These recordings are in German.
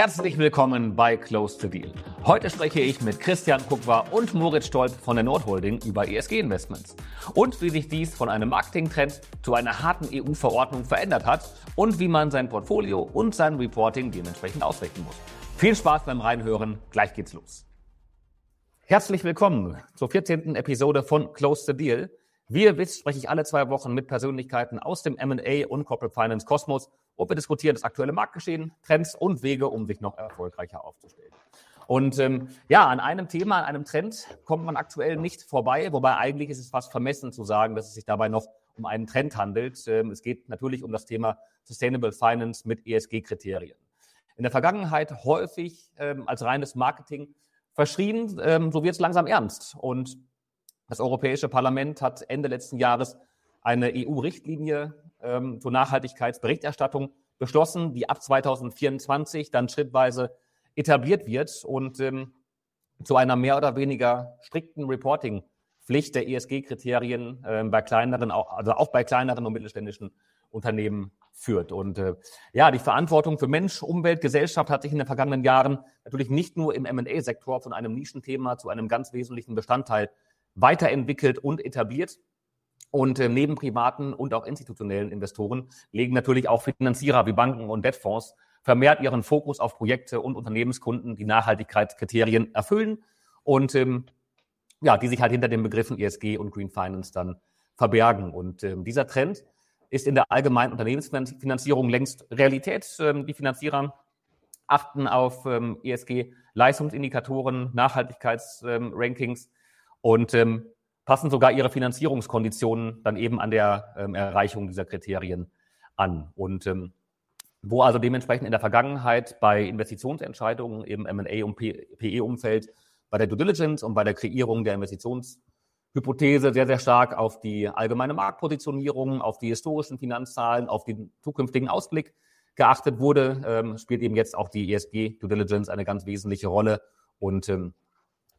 Herzlich willkommen bei Close the Deal. Heute spreche ich mit Christian Kuckwa und Moritz Stolp von der Nordholding über ESG-Investments und wie sich dies von einem Marketingtrend zu einer harten EU-Verordnung verändert hat und wie man sein Portfolio und sein Reporting dementsprechend ausrichten muss. Viel Spaß beim Reinhören, gleich geht's los. Herzlich willkommen zur 14. Episode von Close the Deal. Wie ihr wisst, spreche ich alle zwei Wochen mit Persönlichkeiten aus dem M&A und Corporate Finance Kosmos und wir diskutieren das aktuelle Marktgeschehen, Trends und Wege, um sich noch erfolgreicher aufzustellen. Und ähm, ja, an einem Thema, an einem Trend kommt man aktuell nicht vorbei, wobei eigentlich ist es fast vermessen zu sagen, dass es sich dabei noch um einen Trend handelt. Ähm, es geht natürlich um das Thema Sustainable Finance mit ESG-Kriterien. In der Vergangenheit häufig ähm, als reines Marketing verschrien, ähm, so wird es langsam ernst. Und das Europäische Parlament hat Ende letzten Jahres eine EU-Richtlinie ähm, zur Nachhaltigkeitsberichterstattung beschlossen, die ab 2024 dann schrittweise etabliert wird und ähm, zu einer mehr oder weniger strikten Reporting-Pflicht der ESG-Kriterien äh, bei kleineren, auch, also auch bei kleineren und mittelständischen Unternehmen führt. Und äh, ja, die Verantwortung für Mensch, Umwelt, Gesellschaft hat sich in den vergangenen Jahren natürlich nicht nur im M&A-Sektor von einem Nischenthema zu einem ganz wesentlichen Bestandteil weiterentwickelt und etabliert. Und äh, neben privaten und auch institutionellen Investoren legen natürlich auch Finanzierer wie Banken und Debtfonds vermehrt ihren Fokus auf Projekte und Unternehmenskunden, die Nachhaltigkeitskriterien erfüllen und ähm, ja, die sich halt hinter den Begriffen ESG und Green Finance dann verbergen. Und ähm, dieser Trend ist in der allgemeinen Unternehmensfinanzierung längst Realität. Ähm, die Finanzierer achten auf ähm, ESG-Leistungsindikatoren, Nachhaltigkeitsrankings und ähm, passen sogar ihre Finanzierungskonditionen dann eben an der ähm, Erreichung dieser Kriterien an. Und ähm, wo also dementsprechend in der Vergangenheit bei Investitionsentscheidungen im M&A- und PE-Umfeld bei der Due Diligence und bei der Kreierung der Investitionshypothese sehr, sehr stark auf die allgemeine Marktpositionierung, auf die historischen Finanzzahlen, auf den zukünftigen Ausblick geachtet wurde, ähm, spielt eben jetzt auch die ESG Due Diligence eine ganz wesentliche Rolle. Und ähm, äh,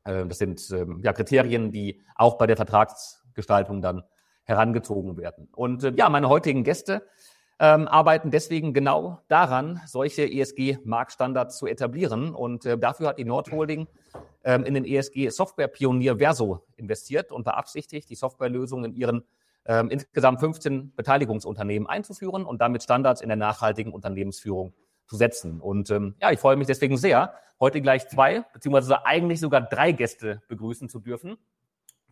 das sind ähm, ja Kriterien, die auch bei der Vertragsgestaltung dann herangezogen werden. Und äh, ja, meine heutigen Gäste ähm, arbeiten deswegen genau daran, solche ESG-Marktstandards zu etablieren. Und äh, dafür hat die Nordholding ähm, in den ESG-Software-Pionier Verso investiert und beabsichtigt, die Softwarelösung in ihren ähm, insgesamt 15 Beteiligungsunternehmen einzuführen und damit Standards in der nachhaltigen Unternehmensführung zu setzen. Und ähm, ja, ich freue mich deswegen sehr, heute gleich zwei, beziehungsweise eigentlich sogar drei Gäste begrüßen zu dürfen.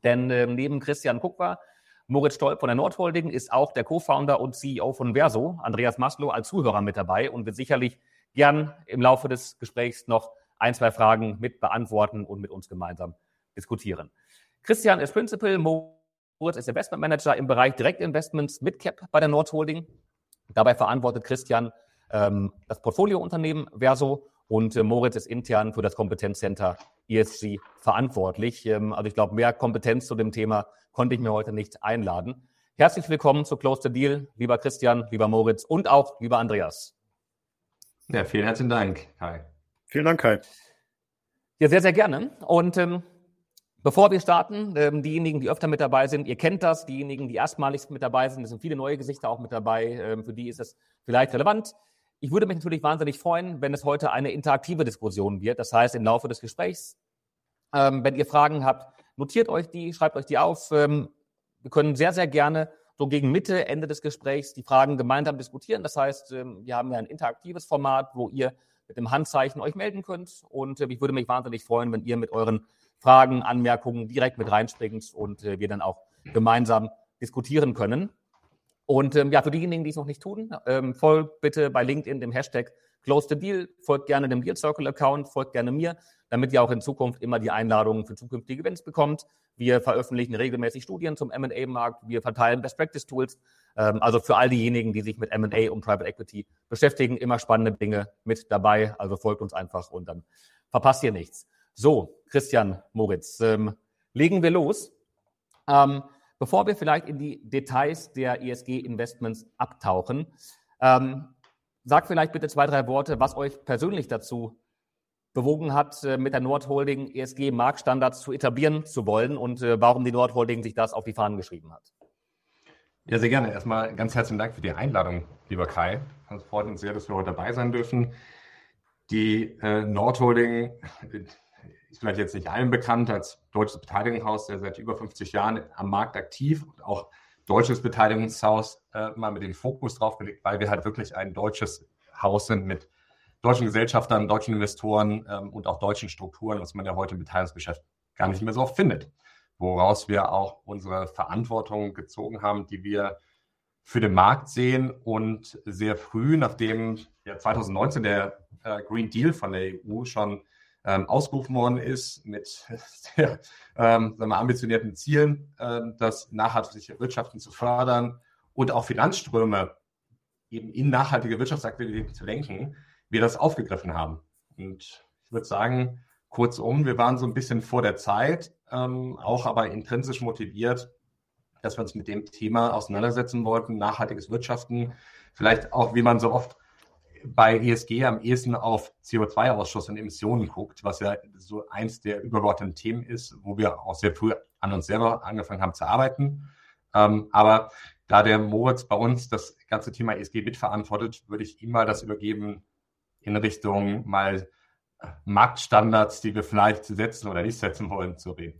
Denn ähm, neben Christian Kuckwa, Moritz Stolp von der Nordholding ist auch der Co-Founder und CEO von Verso, Andreas Maslow, als Zuhörer mit dabei und wird sicherlich gern im Laufe des Gesprächs noch ein, zwei Fragen mit beantworten und mit uns gemeinsam diskutieren. Christian ist Principal, Moritz ist Investment Manager im Bereich Direktinvestments mit Cap bei der Nordholding. Dabei verantwortet Christian ähm, das Portfoliounternehmen Verso und äh, Moritz ist intern für das Kompetenzcenter ESG verantwortlich. Ähm, also ich glaube, mehr Kompetenz zu dem Thema konnte ich mir heute nicht einladen. Herzlich willkommen zu Close the Deal, lieber Christian, lieber Moritz und auch lieber Andreas. Ja, vielen herzlichen Dank, Kai. Vielen Dank, Kai. Ja, sehr, sehr gerne. Und ähm, Bevor wir starten, ähm, diejenigen, die öfter mit dabei sind, ihr kennt das, diejenigen, die erstmalig mit dabei sind, es sind viele neue Gesichter auch mit dabei, ähm, für die ist es vielleicht relevant. Ich würde mich natürlich wahnsinnig freuen, wenn es heute eine interaktive Diskussion wird. Das heißt, im Laufe des Gesprächs, ähm, wenn ihr Fragen habt, notiert euch die, schreibt euch die auf. Ähm, wir können sehr, sehr gerne so gegen Mitte, Ende des Gesprächs die Fragen gemeinsam diskutieren. Das heißt, ähm, wir haben ja ein interaktives Format, wo ihr mit dem Handzeichen euch melden könnt. Und äh, ich würde mich wahnsinnig freuen, wenn ihr mit euren Fragen, Anmerkungen direkt mit reinspringt und äh, wir dann auch gemeinsam diskutieren können. Und ähm, ja, für diejenigen, die es noch nicht tun, ähm, folgt bitte bei LinkedIn dem Hashtag Close the Deal, folgt gerne dem Deal Circle Account, folgt gerne mir, damit ihr auch in Zukunft immer die Einladungen für zukünftige Events bekommt. Wir veröffentlichen regelmäßig Studien zum M&A-Markt, wir verteilen Best Practice Tools. Ähm, also für all diejenigen, die sich mit M&A und Private Equity beschäftigen, immer spannende Dinge mit dabei. Also folgt uns einfach und dann verpasst ihr nichts. So, Christian Moritz, ähm, legen wir los. Ähm, Bevor wir vielleicht in die Details der ESG-Investments abtauchen, ähm, sag vielleicht bitte zwei, drei Worte, was euch persönlich dazu bewogen hat, äh, mit der Nordholding ESG-Marktstandards zu etablieren zu wollen und äh, warum die Nordholding sich das auf die Fahnen geschrieben hat. Ja, sehr gerne. Erstmal ganz herzlichen Dank für die Einladung, lieber Kai. Es freut uns sehr, dass wir heute dabei sein dürfen. Die äh, Nordholding ist vielleicht jetzt nicht allen bekannt als deutsches Beteiligungshaus, der seit über 50 Jahren am Markt aktiv und auch deutsches Beteiligungshaus äh, mal mit dem Fokus drauf gelegt, weil wir halt wirklich ein deutsches Haus sind mit deutschen Gesellschaftern, deutschen Investoren ähm, und auch deutschen Strukturen, was man ja heute im Beteiligungsgeschäft gar nicht mehr so oft findet. Woraus wir auch unsere Verantwortung gezogen haben, die wir für den Markt sehen und sehr früh, nachdem ja 2019 der äh, Green Deal von der EU schon ähm, ausgerufen worden ist mit sehr ähm, sagen wir, ambitionierten Zielen, äh, das nachhaltige Wirtschaften zu fördern und auch Finanzströme eben in nachhaltige Wirtschaftsaktivitäten zu lenken, wir das aufgegriffen haben. Und ich würde sagen, kurzum, wir waren so ein bisschen vor der Zeit, ähm, auch aber intrinsisch motiviert, dass wir uns mit dem Thema auseinandersetzen wollten, nachhaltiges Wirtschaften, vielleicht auch, wie man so oft bei ESG am ehesten auf CO2-Ausschuss und Emissionen guckt, was ja so eins der übergeordneten Themen ist, wo wir auch sehr früh an uns selber angefangen haben zu arbeiten. Ähm, aber da der Moritz bei uns das ganze Thema ESG mitverantwortet, würde ich ihm mal das übergeben in Richtung mal Marktstandards, die wir vielleicht setzen oder nicht setzen wollen, zu reden.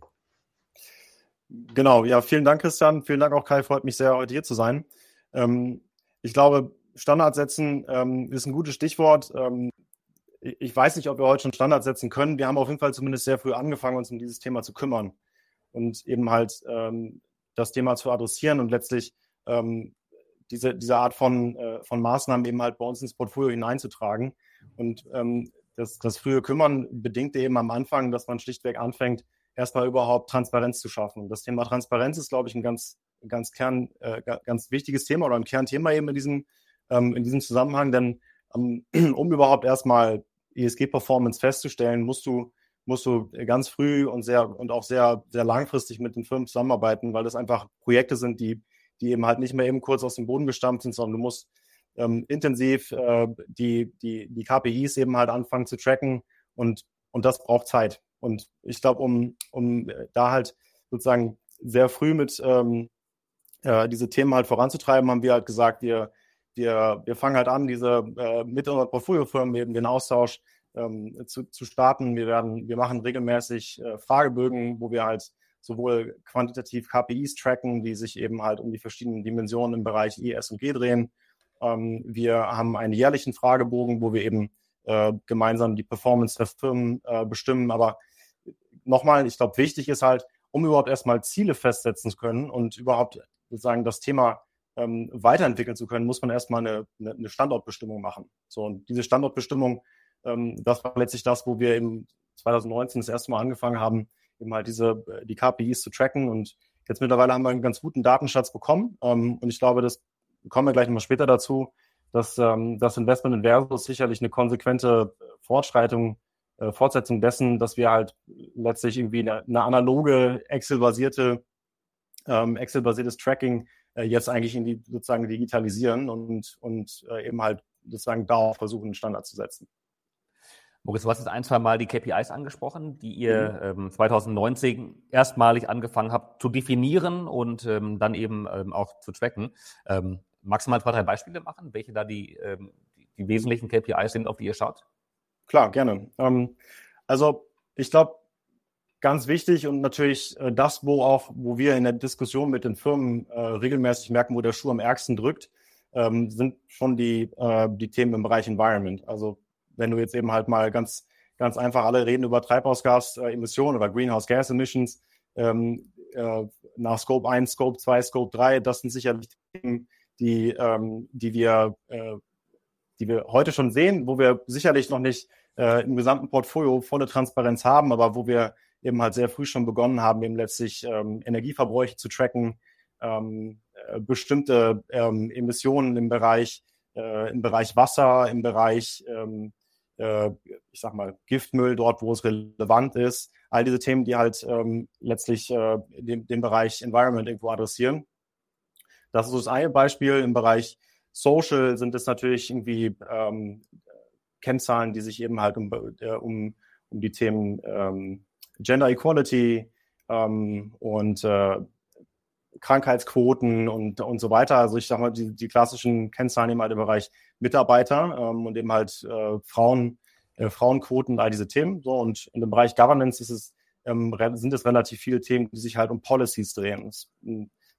Genau, ja, vielen Dank, Christian. Vielen Dank auch, Kai. Freut mich sehr, heute hier zu sein. Ähm, ich glaube, Standards setzen ähm, ist ein gutes Stichwort. Ähm, ich weiß nicht, ob wir heute schon Standards setzen können. Wir haben auf jeden Fall zumindest sehr früh angefangen, uns um dieses Thema zu kümmern und eben halt ähm, das Thema zu adressieren und letztlich ähm, diese, diese Art von, äh, von Maßnahmen eben halt bei uns ins Portfolio hineinzutragen. Und ähm, das, das frühe Kümmern bedingt eben am Anfang, dass man schlichtweg anfängt, erstmal überhaupt Transparenz zu schaffen. Und das Thema Transparenz ist, glaube ich, ein ganz, ganz Kern, äh, ganz wichtiges Thema oder ein Kernthema eben in diesem, ähm, in diesem Zusammenhang. Denn ähm, um überhaupt erstmal ESG-Performance festzustellen, musst du, musst du ganz früh und sehr und auch sehr, sehr langfristig mit den Firmen zusammenarbeiten, weil das einfach Projekte sind, die, die eben halt nicht mehr eben kurz aus dem Boden gestampft sind, sondern du musst ähm, intensiv äh, die, die, die KPIs eben halt anfangen zu tracken und, und das braucht Zeit. Und ich glaube, um, um da halt sozusagen sehr früh mit ähm, äh, diese Themen halt voranzutreiben, haben wir halt gesagt, wir, wir, wir fangen halt an, diese äh, mit unseren Portfoliofirmen eben den Austausch ähm, zu, zu starten. Wir werden, wir machen regelmäßig äh, Fragebögen, wo wir halt sowohl quantitativ KPIs tracken, die sich eben halt um die verschiedenen Dimensionen im Bereich I, S und G drehen. Ähm, wir haben einen jährlichen Fragebogen, wo wir eben äh, gemeinsam die Performance der Firmen äh, bestimmen. Aber nochmal, ich glaube, wichtig ist halt, um überhaupt erstmal Ziele festsetzen zu können und überhaupt sozusagen das Thema ähm, weiterentwickeln zu können, muss man erstmal eine, eine Standortbestimmung machen. So, und diese Standortbestimmung, ähm, das war letztlich das, wo wir eben 2019 das erste Mal angefangen haben, eben halt diese, äh, die KPIs zu tracken und jetzt mittlerweile haben wir einen ganz guten Datenschatz bekommen ähm, und ich glaube, das kommen wir gleich nochmal später dazu, dass ähm, das Investment in Versus sicherlich eine konsequente Fortschreitung äh, Fortsetzung dessen, dass wir halt letztlich irgendwie eine, eine analoge Excel-basierte ähm, Excel-basiertes Tracking äh, jetzt eigentlich in die sozusagen digitalisieren und, und äh, eben halt sozusagen darauf versuchen, einen Standard zu setzen. Moritz, du hast jetzt ein, zwei Mal die KPIs angesprochen, die ihr mhm. ähm, 2019 erstmalig angefangen habt zu definieren und ähm, dann eben ähm, auch zu tracken. Ähm, magst du mal zwei, drei Beispiele machen, welche da die, ähm, die, die wesentlichen KPIs sind, auf die ihr schaut? Klar, gerne. Ähm, also ich glaube, ganz wichtig und natürlich äh, das, wo auch, wo wir in der Diskussion mit den Firmen äh, regelmäßig merken, wo der Schuh am ärgsten drückt, ähm, sind schon die, äh, die Themen im Bereich Environment. Also wenn du jetzt eben halt mal ganz, ganz einfach alle reden über Treibhausgasemissionen oder Greenhouse Gas Emissions, ähm, äh, nach Scope 1, Scope 2, Scope 3, das sind sicherlich Themen, die, ähm, die wir äh, die wir heute schon sehen, wo wir sicherlich noch nicht äh, im gesamten Portfolio volle Transparenz haben, aber wo wir eben halt sehr früh schon begonnen haben, eben letztlich ähm, Energieverbräuche zu tracken, ähm, äh, bestimmte ähm, Emissionen im Bereich, äh, im Bereich Wasser, im Bereich, ähm, äh, ich sag mal, Giftmüll, dort, wo es relevant ist. All diese Themen, die halt ähm, letztlich äh, den, den Bereich Environment irgendwo adressieren. Das ist so das eine Beispiel. Im Bereich Social sind es natürlich irgendwie ähm, Kennzahlen, die sich eben halt um, äh, um, um die Themen ähm, Gender Equality ähm, und äh, Krankheitsquoten und, und so weiter. Also ich sage mal, die, die klassischen Kennzahlen eben halt im Bereich Mitarbeiter ähm, und eben halt äh, Frauen äh, Frauenquoten all diese Themen. So, und in dem Bereich Governance ist es, ähm, sind es relativ viele Themen, die sich halt um Policies drehen. Das,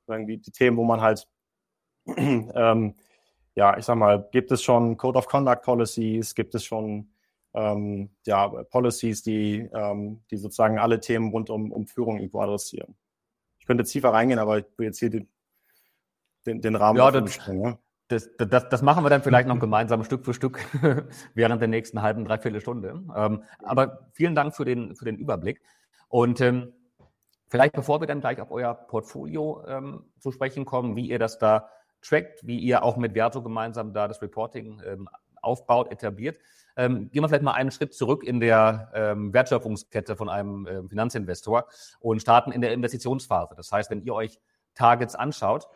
irgendwie die Themen, wo man halt, ähm, ja, ich sag mal, gibt es schon Code of Conduct Policies, gibt es schon ähm, ja, Policies, die, ähm, die sozusagen alle Themen rund um, um Führung irgendwo adressieren. Ich könnte tiefer reingehen, aber ich will jetzt hier den, den, den Rahmen ja, das, springen, das, das, das machen wir dann vielleicht noch gemeinsam Stück für Stück während der nächsten halben, dreiviertel Stunde. Ähm, aber vielen Dank für den, für den Überblick. Und ähm, vielleicht bevor wir dann gleich auf euer Portfolio ähm, zu sprechen kommen, wie ihr das da trackt, wie ihr auch mit Verto gemeinsam da das Reporting ähm, aufbaut, etabliert, ähm, gehen wir vielleicht mal einen Schritt zurück in der ähm, Wertschöpfungskette von einem äh, Finanzinvestor und starten in der Investitionsphase. Das heißt, wenn ihr euch Targets anschaut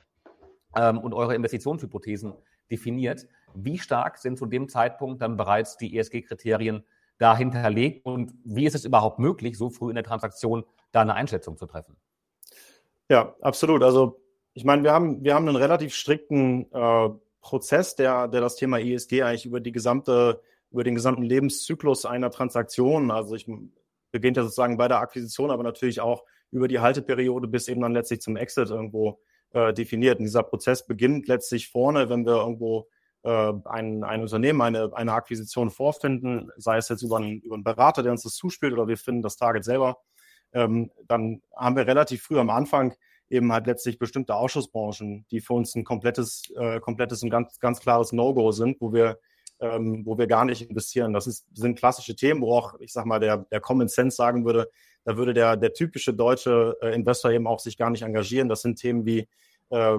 ähm, und eure Investitionshypothesen definiert, wie stark sind zu dem Zeitpunkt dann bereits die ESG-Kriterien da hinterlegt und wie ist es überhaupt möglich, so früh in der Transaktion da eine Einschätzung zu treffen? Ja, absolut. Also ich meine, wir haben, wir haben einen relativ strikten äh, Prozess, der, der das Thema ESG eigentlich über die gesamte über den gesamten Lebenszyklus einer Transaktion. Also ich beginnt ja sozusagen bei der Akquisition, aber natürlich auch über die Halteperiode bis eben dann letztlich zum Exit irgendwo äh, definiert. Und dieser Prozess beginnt letztlich vorne, wenn wir irgendwo äh, ein, ein Unternehmen, eine, eine Akquisition vorfinden, sei es jetzt über einen, über einen Berater, der uns das zuspielt, oder wir finden das Target selber, ähm, dann haben wir relativ früh am Anfang eben halt letztlich bestimmte Ausschussbranchen, die für uns ein komplettes, äh, komplettes und ganz, ganz klares No-Go sind, wo wir ähm, wo wir gar nicht investieren. Das ist, sind klassische Themen, wo auch, ich sag mal, der, der Common Sense sagen würde, da würde der, der typische deutsche äh, Investor eben auch sich gar nicht engagieren. Das sind Themen wie äh,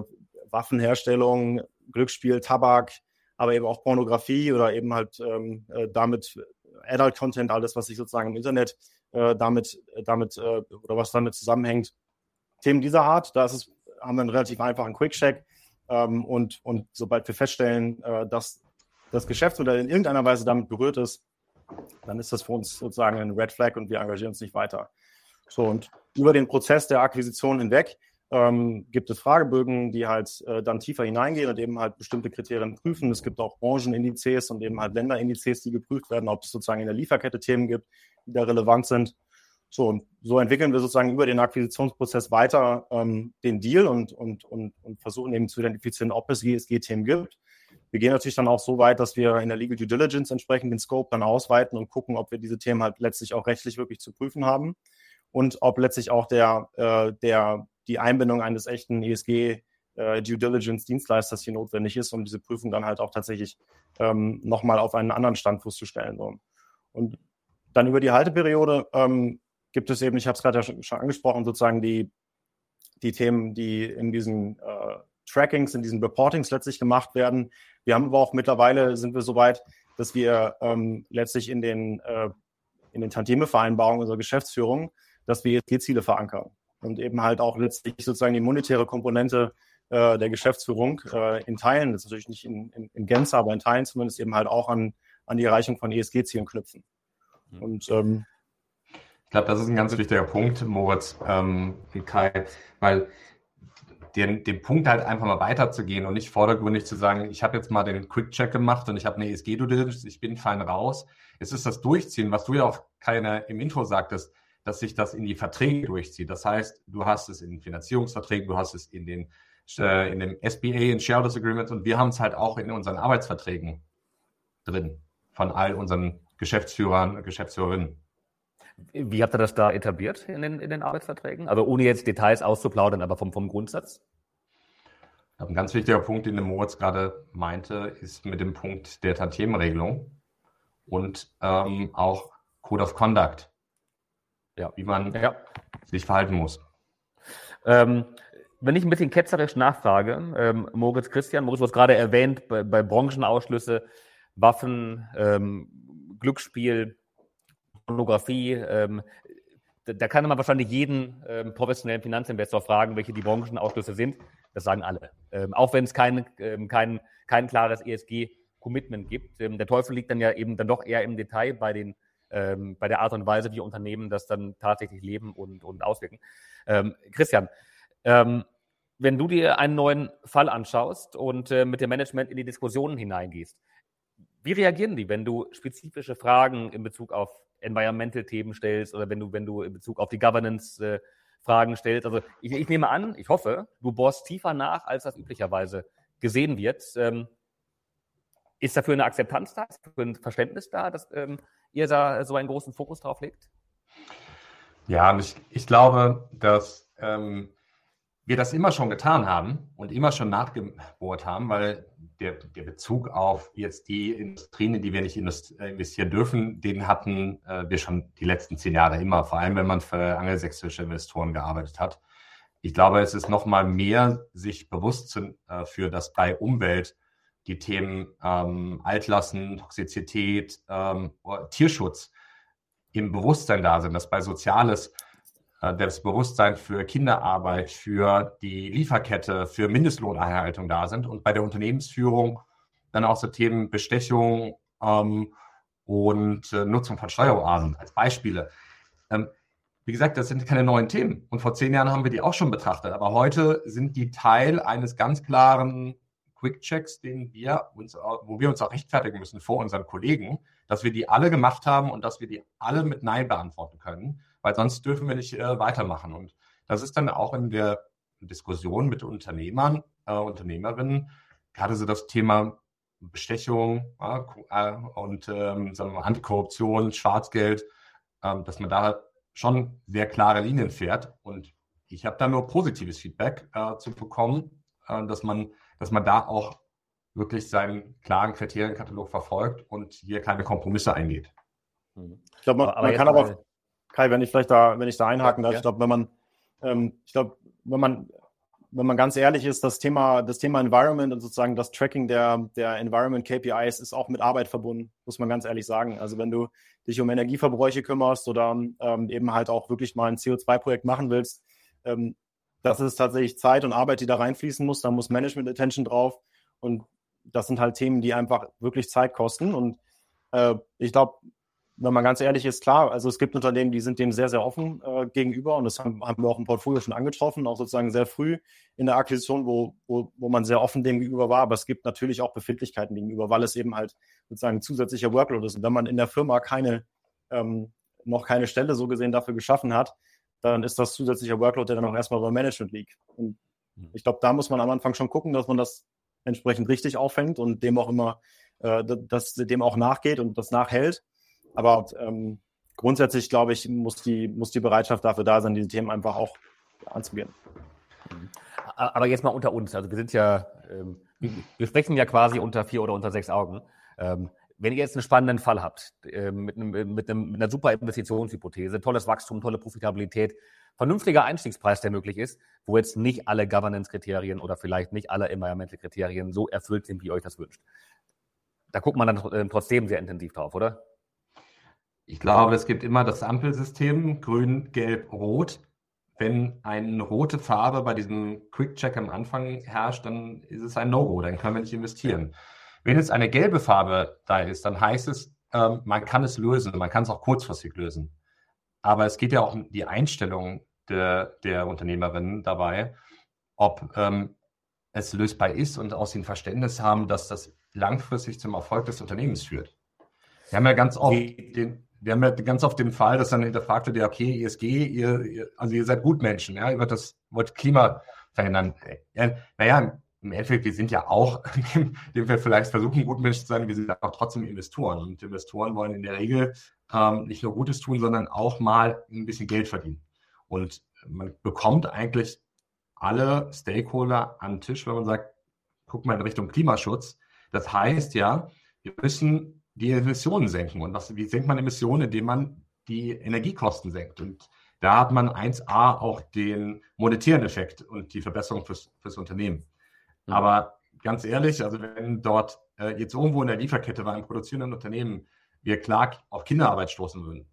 Waffenherstellung, Glücksspiel, Tabak, aber eben auch Pornografie oder eben halt ähm, äh, damit Adult Content, alles, was sich sozusagen im Internet äh, damit, damit äh, oder was damit zusammenhängt. Themen dieser Art, da ist es, haben wir einen relativ einfachen Quick-Check. Ähm, und, und sobald wir feststellen, äh, dass das Geschäftsmodell in irgendeiner Weise damit berührt ist, dann ist das für uns sozusagen ein Red Flag und wir engagieren uns nicht weiter. So, und über den Prozess der Akquisition hinweg ähm, gibt es Fragebögen, die halt äh, dann tiefer hineingehen und eben halt bestimmte Kriterien prüfen. Es gibt auch Branchenindizes und eben halt Länderindizes, die geprüft werden, ob es sozusagen in der Lieferkette Themen gibt, die da relevant sind. So, und so entwickeln wir sozusagen über den Akquisitionsprozess weiter ähm, den Deal und, und, und, und versuchen eben zu identifizieren, ob es GSG-Themen gibt. Wir gehen natürlich dann auch so weit, dass wir in der Legal Due Diligence entsprechend den Scope dann ausweiten und gucken, ob wir diese Themen halt letztlich auch rechtlich wirklich zu prüfen haben und ob letztlich auch der, äh, der, die Einbindung eines echten ESG äh, Due Diligence Dienstleisters hier notwendig ist, um diese Prüfung dann halt auch tatsächlich ähm, nochmal auf einen anderen Standfuß zu stellen. Und dann über die Halteperiode ähm, gibt es eben, ich habe es gerade ja schon, schon, angesprochen, sozusagen die, die Themen, die in diesen äh, Trackings, in diesen Reportings letztlich gemacht werden. Wir haben aber auch mittlerweile sind wir so weit, dass wir ähm, letztlich in den, äh, in den Tantieme-Vereinbarungen unserer Geschäftsführung, dass wir ESG-Ziele verankern und eben halt auch letztlich sozusagen die monetäre Komponente äh, der Geschäftsführung äh, in Teilen, das ist natürlich nicht in, in, in Gänze, aber in Teilen zumindest eben halt auch an, an die Erreichung von ESG-Zielen knüpfen. Mhm. Und ähm, ich glaube, das ist ein ganz wichtiger Punkt, Moritz ähm, und Kai, weil den, den Punkt halt einfach mal weiterzugehen und nicht vordergründig zu sagen, ich habe jetzt mal den Quick-Check gemacht und ich habe eine ESG-Due ich bin fein raus. Es ist das Durchziehen, was du ja auch keine im Intro sagtest, dass sich das in die Verträge durchzieht. Das heißt, du hast es in den Finanzierungsverträgen, du hast es in den äh, in dem SBA, in Shareholders Agreement und wir haben es halt auch in unseren Arbeitsverträgen drin von all unseren Geschäftsführern, Geschäftsführerinnen. Wie habt ihr das da etabliert in den, in den Arbeitsverträgen? Also ohne jetzt Details auszuplaudern, aber vom, vom Grundsatz? Ein ganz wichtiger Punkt, den der Moritz gerade meinte, ist mit dem Punkt der Tantiemenregelung und ähm, auch Code of Conduct. Ja. Wie man ja. sich verhalten muss. Ähm, wenn ich ein bisschen ketzerisch nachfrage, ähm, Moritz Christian, Moritz, du hast gerade erwähnt, bei, bei Branchenausschlüsse, Waffen, ähm, Glücksspiel, Pornografie. Ähm, da, da, kann man wahrscheinlich jeden ähm, professionellen Finanzinvestor fragen, welche die Branchenausschlüsse sind. Das sagen alle. Ähm, auch wenn es kein, ähm, kein, kein klares ESG-Commitment gibt. Ähm, der Teufel liegt dann ja eben dann doch eher im Detail bei, den, ähm, bei der Art und Weise, wie Unternehmen das dann tatsächlich leben und, und auswirken. Christian, wenn du dir einen neuen Fall anschaust und äh, mit dem Management in die Diskussionen hineingehst, Wie reagieren die, wenn du spezifische Fragen in Bezug auf Environmental-Themen stellst oder wenn du, wenn du in Bezug auf die Governance äh, Fragen stellst? Also ich, ich, nehme an, ich hoffe, du bohrst tiefer nach, als das üblicherweise gesehen wird. Ähm, ist dafür eine Akzeptanz da? Ist dafür ein Verständnis da, dass ähm, ihr da so einen großen Fokus drauf legt? Ja, ich, ich glaube, dass ähm, wir das immer schon getan haben und immer schon nachgebohrt haben, weil der, der Bezug auf jetzt die Industrien, in die wir nicht äh, investieren dürfen, den hatten äh, wir schon die letzten zehn Jahre immer, vor allem wenn man für angelsächsische Investoren gearbeitet hat. Ich glaube, es ist noch mal mehr sich bewusst zu, äh, für, dass bei Umwelt die Themen ähm, Altlassen, Toxizität, ähm, Tierschutz im Bewusstsein da sind, dass bei Soziales das Bewusstsein für Kinderarbeit, für die Lieferkette, für Mindestlohnerhaltung da sind und bei der Unternehmensführung dann auch so Themen Bestechung ähm, und äh, Nutzung von Steueroasen als Beispiele. Ähm, wie gesagt, das sind keine neuen Themen. Und vor zehn Jahren haben wir die auch schon betrachtet. Aber heute sind die Teil eines ganz klaren Quick-Checks, den wir uns, wo wir uns auch rechtfertigen müssen vor unseren Kollegen, dass wir die alle gemacht haben und dass wir die alle mit Nein beantworten können weil sonst dürfen wir nicht äh, weitermachen. Und das ist dann auch in der Diskussion mit Unternehmern, äh, Unternehmerinnen, gerade so das Thema Bestechung äh, und ähm, sagen wir, Antikorruption, Schwarzgeld, ähm, dass man da schon sehr klare Linien fährt. Und ich habe da nur positives Feedback äh, zu bekommen, äh, dass man, dass man da auch wirklich seinen klaren Kriterienkatalog verfolgt und hier keine Kompromisse eingeht. Ich glaube, man, man kann aber Kai, wenn ich vielleicht da, wenn ich da einhaken darf, ja. ich glaube, wenn man, ähm, ich glaube, wenn man, wenn man ganz ehrlich ist, das Thema, das Thema Environment und sozusagen das Tracking der, der Environment KPIs ist auch mit Arbeit verbunden, muss man ganz ehrlich sagen. Also wenn du dich um Energieverbräuche kümmerst oder ähm, eben halt auch wirklich mal ein CO2-Projekt machen willst, ähm, das ist tatsächlich Zeit und Arbeit, die da reinfließen muss. Da muss Management Attention drauf. Und das sind halt Themen, die einfach wirklich Zeit kosten. Und äh, ich glaube, wenn man ganz ehrlich ist, klar, also es gibt Unternehmen, die sind dem sehr, sehr offen äh, gegenüber und das haben, haben wir auch im Portfolio schon angetroffen, auch sozusagen sehr früh in der Akquisition, wo, wo, wo man sehr offen dem gegenüber war. Aber es gibt natürlich auch Befindlichkeiten gegenüber, weil es eben halt sozusagen zusätzlicher Workload ist. Und wenn man in der Firma keine, ähm, noch keine Stelle so gesehen dafür geschaffen hat, dann ist das zusätzlicher Workload, der dann auch erstmal beim Management liegt. Und hm. ich glaube, da muss man am Anfang schon gucken, dass man das entsprechend richtig aufhängt und dem auch immer, äh, dass dem auch nachgeht und das nachhält. Aber ähm, grundsätzlich, glaube ich, muss die, muss die Bereitschaft dafür da sein, diese Themen einfach auch anzugehen. Aber jetzt mal unter uns. Also wir sind ja, ähm, wir sprechen ja quasi unter vier oder unter sechs Augen. Ähm, wenn ihr jetzt einen spannenden Fall habt, äh, mit, einem, mit, einem, mit einer super Investitionshypothese, tolles Wachstum, tolle Profitabilität, vernünftiger Einstiegspreis, der möglich ist, wo jetzt nicht alle Governance-Kriterien oder vielleicht nicht alle Environmental-Kriterien so erfüllt sind, wie ihr euch das wünscht. Da guckt man dann äh, trotzdem sehr intensiv drauf, oder? Ich glaube, es gibt immer das Ampelsystem, grün, gelb, rot. Wenn eine rote Farbe bei diesem Quick-Check am Anfang herrscht, dann ist es ein No-Go, dann können wir nicht investieren. Wenn jetzt eine gelbe Farbe da ist, dann heißt es, ähm, man kann es lösen, man kann es auch kurzfristig lösen. Aber es geht ja auch um die Einstellung der, der Unternehmerinnen dabei, ob ähm, es lösbar ist und aus dem Verständnis haben, dass das langfristig zum Erfolg des Unternehmens führt. Wir haben ja ganz oft den, wir haben ja ganz oft den Fall, dass dann hinterfragt wird, ja, okay, ESG, ihr, ihr, also ihr seid Gutmenschen, ja, ihr wollt das, wollt Klima verändern. Ja, naja, im Endeffekt, wir sind ja auch, indem wir vielleicht versuchen, Gutmenschen zu sein, wir sind auch trotzdem Investoren. Und Investoren wollen in der Regel ähm, nicht nur Gutes tun, sondern auch mal ein bisschen Geld verdienen. Und man bekommt eigentlich alle Stakeholder an den Tisch, wenn man sagt, guck mal in Richtung Klimaschutz. Das heißt ja, wir müssen die Emissionen senken. Und was, wie senkt man Emissionen? Indem man die Energiekosten senkt. Und da hat man 1a auch den monetären Effekt und die Verbesserung fürs, fürs Unternehmen. Mhm. Aber ganz ehrlich, also wenn dort äh, jetzt irgendwo in der Lieferkette bei einem produzierenden Unternehmen wir klar auf Kinderarbeit stoßen würden,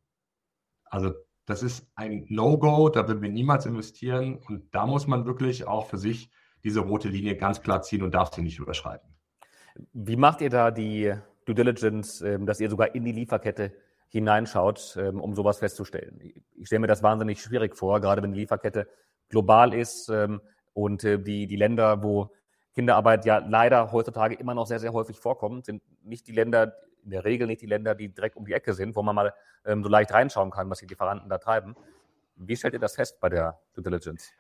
also das ist ein No-Go, da würden wir niemals investieren und da muss man wirklich auch für sich diese rote Linie ganz klar ziehen und darf sie nicht überschreiten. Wie macht ihr da die Due Diligence, ähm, dass ihr sogar in die Lieferkette hineinschaut, ähm, um sowas festzustellen. Ich stelle mir das wahnsinnig schwierig vor, gerade wenn die Lieferkette global ist ähm, und äh, die, die Länder, wo Kinderarbeit ja leider heutzutage immer noch sehr, sehr häufig vorkommt, sind nicht die Länder, in der Regel nicht die Länder, die direkt um die Ecke sind, wo man mal so leicht reinschauen kann, was die Lieferanten da treiben. Wie stellt ihr das fest bei der Due Diligence?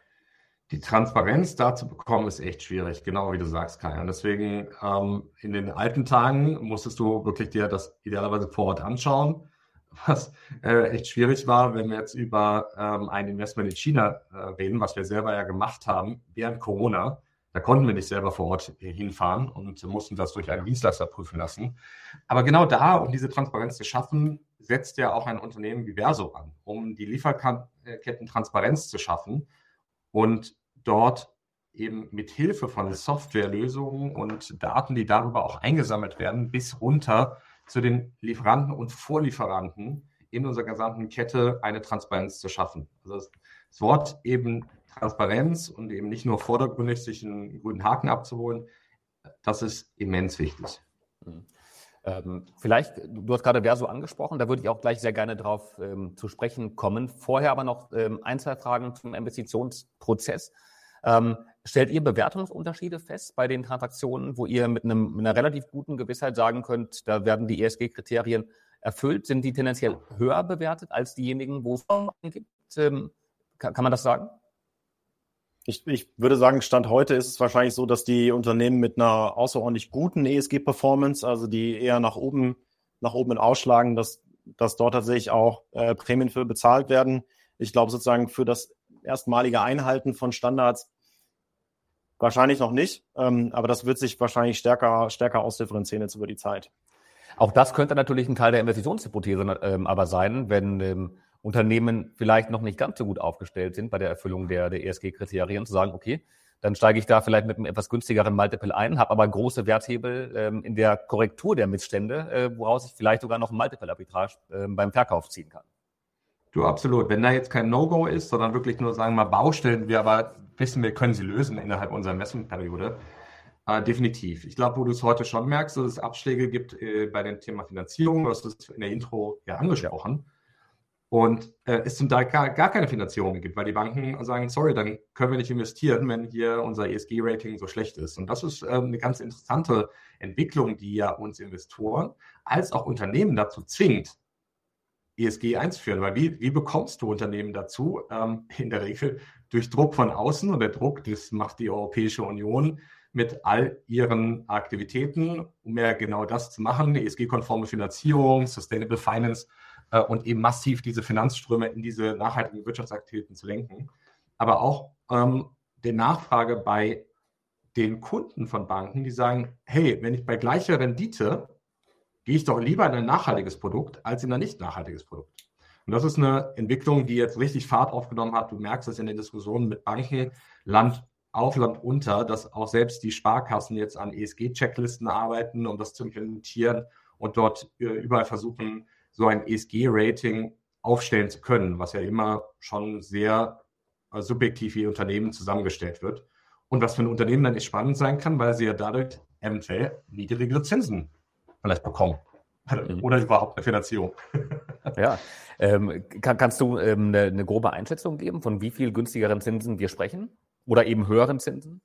Die Transparenz dazu bekommen ist echt schwierig, genau wie du sagst, Kai. Und deswegen ähm, in den alten Tagen musstest du wirklich dir das idealerweise vor Ort anschauen, was äh, echt schwierig war, wenn wir jetzt über ähm, ein Investment in China äh, reden, was wir selber ja gemacht haben während Corona da konnten wir nicht selber vor Ort hinfahren und mussten das durch einen Dienstleister prüfen lassen. Aber genau da, um diese Transparenz zu schaffen, setzt ja auch ein Unternehmen wie Verso an, um die Lieferketten Transparenz zu schaffen und dort eben mit Hilfe von Softwarelösungen und Daten, die darüber auch eingesammelt werden, bis runter zu den Lieferanten und Vorlieferanten in unserer gesamten Kette eine Transparenz zu schaffen. Also das Wort eben Transparenz und eben nicht nur vordergründig sich einen grünen Haken abzuholen, das ist immens wichtig. Mhm. Ähm, vielleicht, du hast gerade Verso angesprochen, da würde ich auch gleich sehr gerne drauf ähm, zu sprechen kommen. Vorher aber noch ähm, ein, zwei Fragen zum Investitionsprozess. Ähm, stellt ihr Bewertungsunterschiede fest bei den Transaktionen, wo ihr mit, einem, mit einer relativ guten Gewissheit sagen könnt, da werden die ESG-Kriterien erfüllt? Sind die tendenziell höher bewertet als diejenigen, wo es gibt? Ähm, kann, kann man das sagen? Ich, ich würde sagen, Stand heute ist es wahrscheinlich so, dass die Unternehmen mit einer außerordentlich guten ESG-Performance, also die eher nach oben, nach oben ausschlagen, dass, dass dort tatsächlich auch äh, Prämien für bezahlt werden. Ich glaube sozusagen für das erstmalige Einhalten von Standards wahrscheinlich noch nicht, ähm, aber das wird sich wahrscheinlich stärker, stärker ausdifferenzieren jetzt über die Zeit. Auch das könnte natürlich ein Teil der Investitionshypothese ähm, aber sein, wenn ähm, Unternehmen vielleicht noch nicht ganz so gut aufgestellt sind bei der Erfüllung der, der ESG-Kriterien, zu sagen, okay, dann steige ich da vielleicht mit einem etwas günstigeren Multiple ein, habe aber große Werthebel ähm, in der Korrektur der Missstände, äh, woraus ich vielleicht sogar noch ein Multiple-Arbitrage äh, beim Verkauf ziehen kann. Du, absolut. Wenn da jetzt kein No-Go ist, sondern wirklich nur, sagen wir mal, Baustellen, wir aber wissen, wir können sie lösen innerhalb unserer Investmentperiode, äh, definitiv. Ich glaube, wo du es heute schon merkst, dass es Abschläge gibt äh, bei dem Thema Finanzierung, du hast es in der Intro ja angesprochen. Ja und äh, es zum Teil gar, gar keine Finanzierung gibt, weil die Banken sagen, sorry, dann können wir nicht investieren, wenn hier unser ESG-Rating so schlecht ist. Und das ist äh, eine ganz interessante Entwicklung, die ja uns Investoren als auch Unternehmen dazu zwingt, ESG einzuführen. Weil wie, wie bekommst du Unternehmen dazu? Ähm, in der Regel durch Druck von außen und der Druck, das macht die Europäische Union mit all ihren Aktivitäten, um ja genau das zu machen, ESG-konforme Finanzierung, Sustainable Finance äh, und eben massiv diese Finanzströme in diese nachhaltigen Wirtschaftsaktivitäten zu lenken. Aber auch ähm, der Nachfrage bei den Kunden von Banken, die sagen, hey, wenn ich bei gleicher Rendite, gehe ich doch lieber in ein nachhaltiges Produkt als in ein nicht nachhaltiges Produkt. Und das ist eine Entwicklung, die jetzt richtig Fahrt aufgenommen hat. Du merkst es in den Diskussionen mit Banken, Land auf, Land unter, dass auch selbst die Sparkassen jetzt an ESG-Checklisten arbeiten, um das zu implementieren und dort äh, überall versuchen, so ein ESG-Rating aufstellen zu können, was ja immer schon sehr äh, subjektiv wie Unternehmen zusammengestellt wird. Und was für ein Unternehmen dann echt spannend sein kann, weil sie ja dadurch eventuell niedrigere Zinsen vielleicht bekommen. Mhm. Oder überhaupt eine Finanzierung. Ja. Ähm, kann, kannst du ähm, eine, eine grobe Einschätzung geben, von wie viel günstigeren Zinsen wir sprechen? Oder eben höheren Zinsen?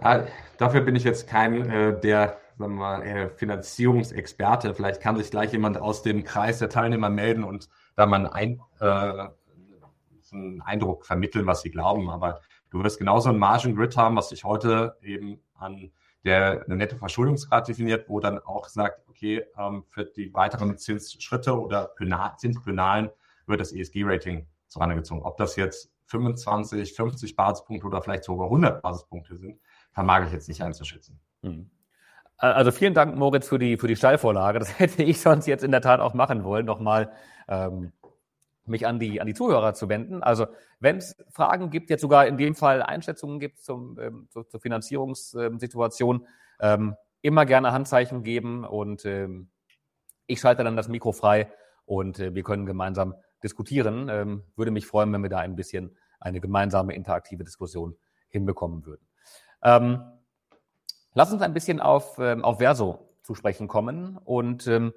Ja, dafür bin ich jetzt kein, äh, der sagen wir mal, äh, Finanzierungsexperte. Vielleicht kann sich gleich jemand aus dem Kreis der Teilnehmer melden und da mal einen, äh, einen Eindruck vermitteln, was sie glauben. Aber du wirst genauso ein Margin Grid haben, was sich heute eben an der eine nette Verschuldungsgrad definiert, wo dann auch sagt, okay, ähm, für die weiteren Zinsschritte oder Zinspönalen wird das ESG-Rating vorangezogen. Ob das jetzt 25, 50 Basispunkte oder vielleicht sogar 100 Basispunkte sind, vermag ich jetzt nicht einzuschätzen. Mhm. Also vielen Dank, Moritz, für die, für die Steilvorlage. Das hätte ich sonst jetzt in der Tat auch machen wollen, nochmal ähm, mich an die, an die Zuhörer zu wenden. Also wenn es Fragen gibt, jetzt sogar in dem Fall Einschätzungen gibt zum, ähm, zur, zur Finanzierungssituation, ähm, immer gerne Handzeichen geben und ähm, ich schalte dann das Mikro frei und äh, wir können gemeinsam diskutieren. Ähm, würde mich freuen, wenn wir da ein bisschen eine gemeinsame interaktive Diskussion hinbekommen würden. Ähm, Lass uns ein bisschen auf, ähm, auf Verso zu sprechen kommen. Und ähm,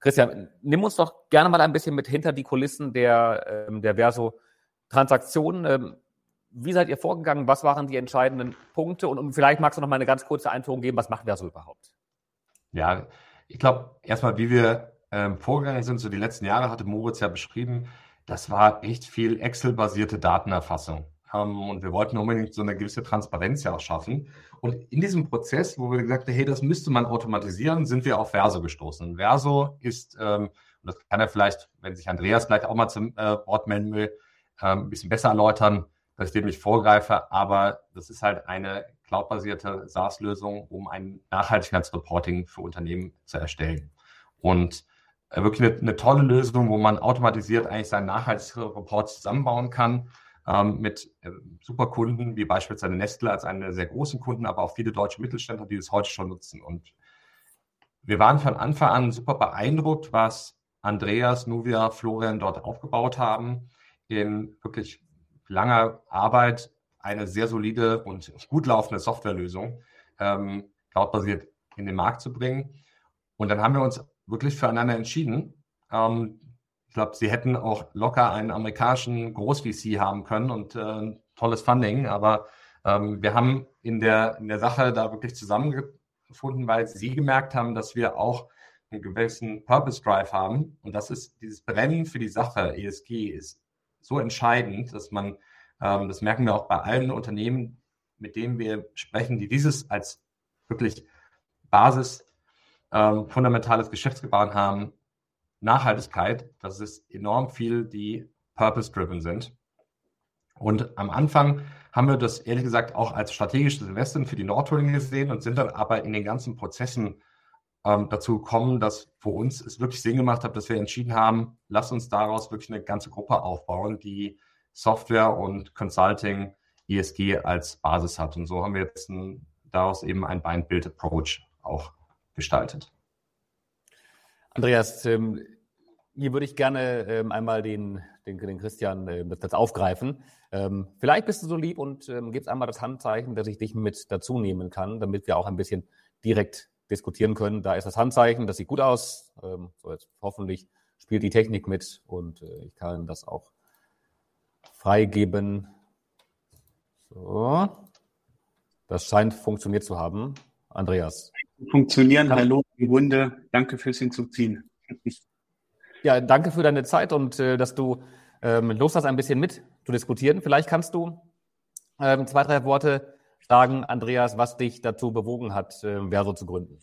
Christian, nimm uns doch gerne mal ein bisschen mit hinter die Kulissen der, ähm, der Verso-Transaktion. Ähm, wie seid ihr vorgegangen? Was waren die entscheidenden Punkte? Und vielleicht magst du noch mal eine ganz kurze Einführung geben. Was macht Verso überhaupt? Ja, ich glaube, erstmal, wie wir ähm, vorgegangen sind, so die letzten Jahre hatte Moritz ja beschrieben, das war echt viel Excel-basierte Datenerfassung. Ähm, und wir wollten unbedingt so eine gewisse Transparenz ja auch schaffen. Und in diesem Prozess, wo wir gesagt haben, hey, das müsste man automatisieren, sind wir auf Verso gestoßen. Verso ist, ähm, und das kann er vielleicht, wenn sich Andreas gleich auch mal zum äh, Wort melden will, ähm, ein bisschen besser erläutern, dass ich dem nicht vorgreife, aber das ist halt eine cloudbasierte SaaS-Lösung, um ein Nachhaltigkeitsreporting für Unternehmen zu erstellen. Und äh, wirklich eine, eine, tolle Lösung, wo man automatisiert eigentlich seinen Nachhaltigkeitsreport zusammenbauen kann mit äh, super Kunden, wie beispielsweise Nestle als einen der sehr großen Kunden, aber auch viele deutsche Mittelständler, die das heute schon nutzen. Und wir waren von Anfang an super beeindruckt, was Andreas, Nuvia, Florian dort aufgebaut haben in wirklich langer Arbeit eine sehr solide und gut laufende Softwarelösung ähm, cloudbasiert in den Markt zu bringen. Und dann haben wir uns wirklich füreinander entschieden. Ähm, ich glaube, sie hätten auch locker einen amerikanischen Groß-VC haben können und äh, tolles Funding, aber ähm, wir haben in der, in der Sache da wirklich zusammengefunden, weil sie gemerkt haben, dass wir auch einen gewissen Purpose Drive haben. Und das ist dieses Brennen für die Sache, ESG, ist so entscheidend, dass man, ähm, das merken wir auch bei allen Unternehmen, mit denen wir sprechen, die dieses als wirklich Basis, ähm, fundamentales Geschäftsgebaren haben, Nachhaltigkeit, das ist enorm viel, die purpose-driven sind. Und am Anfang haben wir das ehrlich gesagt auch als strategisches Investment für die Nordholding gesehen und sind dann aber in den ganzen Prozessen ähm, dazu gekommen, dass für uns es wirklich Sinn gemacht hat, dass wir entschieden haben, lass uns daraus wirklich eine ganze Gruppe aufbauen, die Software und Consulting ESG als Basis hat. Und so haben wir jetzt ein, daraus eben ein Bind-Build-Approach auch gestaltet. Andreas, ähm, hier würde ich gerne ähm, einmal den, den, den Christian äh, das aufgreifen. Ähm, vielleicht bist du so lieb und ähm, gibst einmal das Handzeichen, dass ich dich mit dazu nehmen kann, damit wir auch ein bisschen direkt diskutieren können. Da ist das Handzeichen, das sieht gut aus. Ähm, so jetzt hoffentlich spielt die Technik mit und äh, ich kann das auch freigeben. So. Das scheint funktioniert zu haben. Andreas. Funktionieren. Kann Hallo, die Wunde. Danke fürs Hinzuziehen. Ja, danke für deine Zeit und äh, dass du ähm, Lust hast, ein bisschen mit zu diskutieren. Vielleicht kannst du ähm, zwei, drei Worte sagen, Andreas, was dich dazu bewogen hat, äh, Verso zu gründen?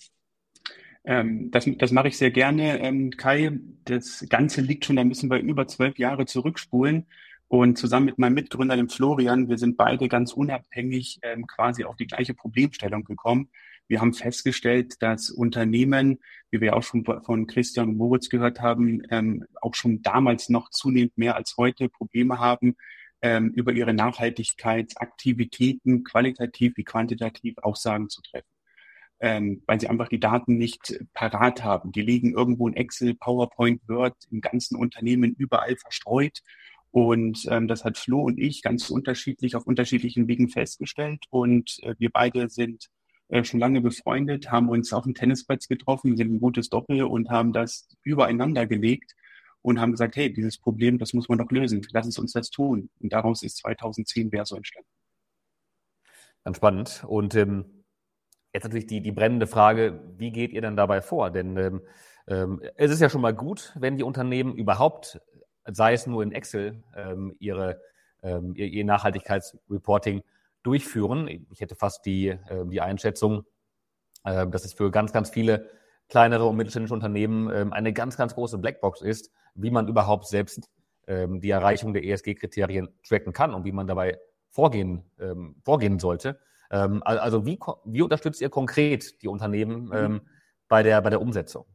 Ähm, das, das mache ich sehr gerne, ähm, Kai. Das Ganze liegt schon, da müssen wir über zwölf Jahre zurückspulen. Und zusammen mit meinem Mitgründer, dem Florian, wir sind beide ganz unabhängig ähm, quasi auf die gleiche Problemstellung gekommen. Wir haben festgestellt, dass Unternehmen, wie wir auch schon von Christian und Moritz gehört haben, ähm, auch schon damals noch zunehmend mehr als heute Probleme haben, ähm, über ihre Nachhaltigkeitsaktivitäten qualitativ wie quantitativ Aussagen zu treffen. Ähm, weil sie einfach die Daten nicht parat haben. Die liegen irgendwo in Excel, PowerPoint, Word, im ganzen Unternehmen überall verstreut. Und ähm, das hat Flo und ich ganz unterschiedlich auf unterschiedlichen Wegen festgestellt. Und äh, wir beide sind äh, schon lange befreundet, haben uns auf dem Tennisplatz getroffen, sind ein gutes Doppel und haben das übereinander gelegt und haben gesagt, hey, dieses Problem, das muss man doch lösen. Lass es uns das tun. Und daraus ist 2010 Verso entstanden. Ganz spannend. Und ähm, jetzt natürlich die, die brennende Frage, wie geht ihr denn dabei vor? Denn ähm, ähm, es ist ja schon mal gut, wenn die Unternehmen überhaupt, sei es nur in Excel, ähm, ihre, ähm, ihr, ihr Nachhaltigkeitsreporting durchführen. Ich hätte fast die, äh, die Einschätzung, äh, dass es für ganz, ganz viele kleinere und mittelständische Unternehmen ähm, eine ganz, ganz große Blackbox ist, wie man überhaupt selbst ähm, die Erreichung der ESG-Kriterien tracken kann und wie man dabei vorgehen, ähm, vorgehen sollte. Ähm, also wie, wie unterstützt ihr konkret die Unternehmen mhm. ähm, bei, der, bei der Umsetzung?